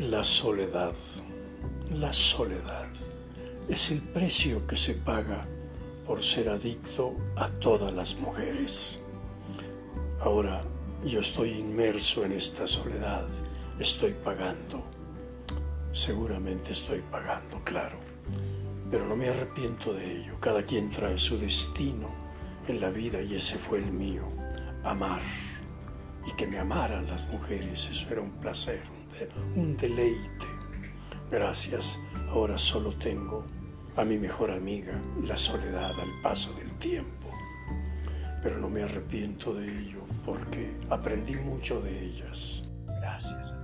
La soledad, la soledad es el precio que se paga por ser adicto a todas las mujeres. Ahora yo estoy inmerso en esta soledad, estoy pagando, seguramente estoy pagando, claro, pero no me arrepiento de ello. Cada quien trae su destino en la vida y ese fue el mío, amar. Y que me amaran las mujeres, eso era un placer, un deleite. Gracias, ahora solo tengo a mi mejor amiga, la soledad al paso del tiempo. Pero no me arrepiento de ello porque aprendí mucho de ellas. Gracias a.